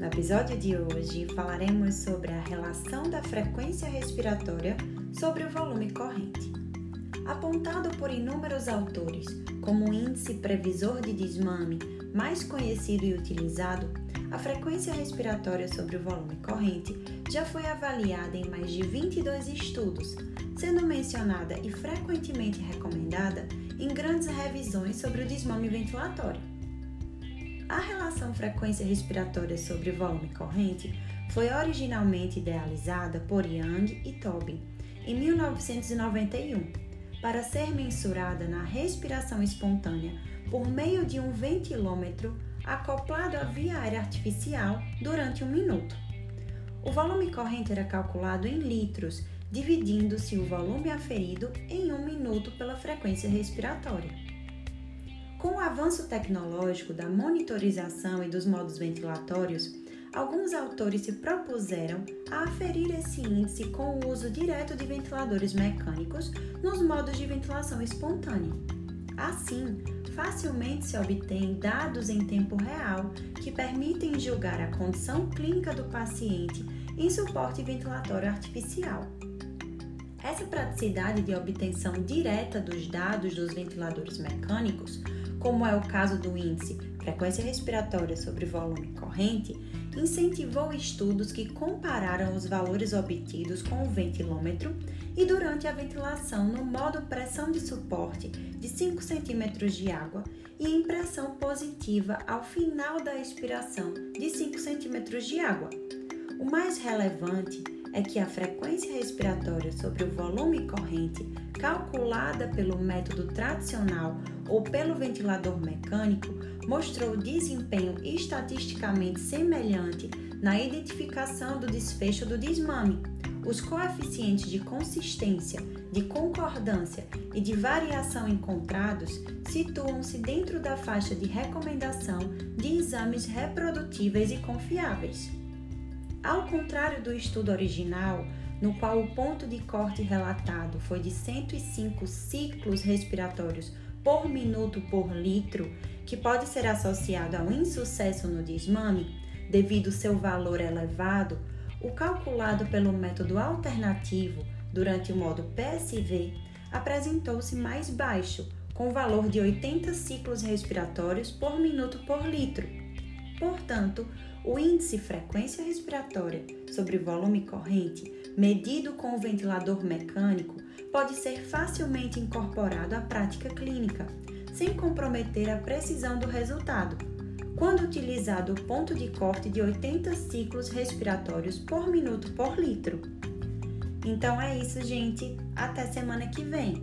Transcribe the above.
No episódio de hoje falaremos sobre a relação da frequência respiratória sobre o volume corrente. Apontado por inúmeros autores como o índice previsor de desmame mais conhecido e utilizado, a frequência respiratória sobre o volume corrente já foi avaliada em mais de 22 estudos, sendo mencionada e frequentemente recomendada em grandes revisões sobre o desmame ventilatório. A relação frequência respiratória sobre volume corrente foi originalmente idealizada por Young e Tobin em 1991 para ser mensurada na respiração espontânea por meio de um ventilômetro acoplado à via aérea artificial durante um minuto. O volume corrente era calculado em litros, dividindo-se o volume aferido em um minuto pela frequência respiratória. Com o avanço tecnológico da monitorização e dos modos ventilatórios, alguns autores se propuseram a aferir esse índice com o uso direto de ventiladores mecânicos nos modos de ventilação espontânea. Assim, facilmente se obtém dados em tempo real que permitem julgar a condição clínica do paciente em suporte ventilatório artificial. Essa praticidade de obtenção direta dos dados dos ventiladores mecânicos como é o caso do índice frequência respiratória sobre volume corrente, incentivou estudos que compararam os valores obtidos com o ventilômetro e durante a ventilação no modo pressão de suporte de 5 cm de água e impressão positiva ao final da expiração de 5 cm de água. O mais relevante é que a frequência respiratória sobre o volume corrente, calculada pelo método tradicional ou pelo ventilador mecânico, mostrou desempenho estatisticamente semelhante na identificação do desfecho do desmame. Os coeficientes de consistência, de concordância e de variação encontrados situam-se dentro da faixa de recomendação de exames reprodutíveis e confiáveis. Ao contrário do estudo original, no qual o ponto de corte relatado foi de 105 ciclos respiratórios por minuto por litro, que pode ser associado ao insucesso no desmame devido seu valor elevado, o calculado pelo método alternativo durante o modo PSV apresentou-se mais baixo, com valor de 80 ciclos respiratórios por minuto por litro. Portanto, o índice frequência respiratória sobre volume corrente, medido com o ventilador mecânico, pode ser facilmente incorporado à prática clínica, sem comprometer a precisão do resultado, quando utilizado o ponto de corte de 80 ciclos respiratórios por minuto por litro. Então é isso, gente. Até semana que vem.